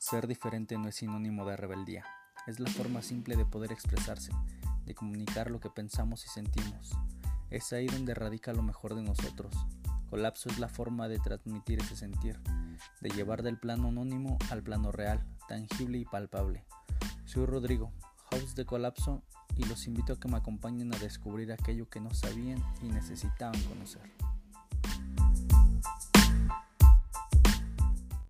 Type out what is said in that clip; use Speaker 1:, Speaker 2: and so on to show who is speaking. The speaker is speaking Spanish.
Speaker 1: Ser diferente no es sinónimo de rebeldía, es la forma simple de poder expresarse, de comunicar lo que pensamos y sentimos. Es ahí donde radica lo mejor de nosotros. Colapso es la forma de transmitir ese sentir, de llevar del plano anónimo al plano real, tangible y palpable. Soy Rodrigo, host de Colapso, y los invito a que me acompañen a descubrir aquello que no sabían y necesitaban conocer.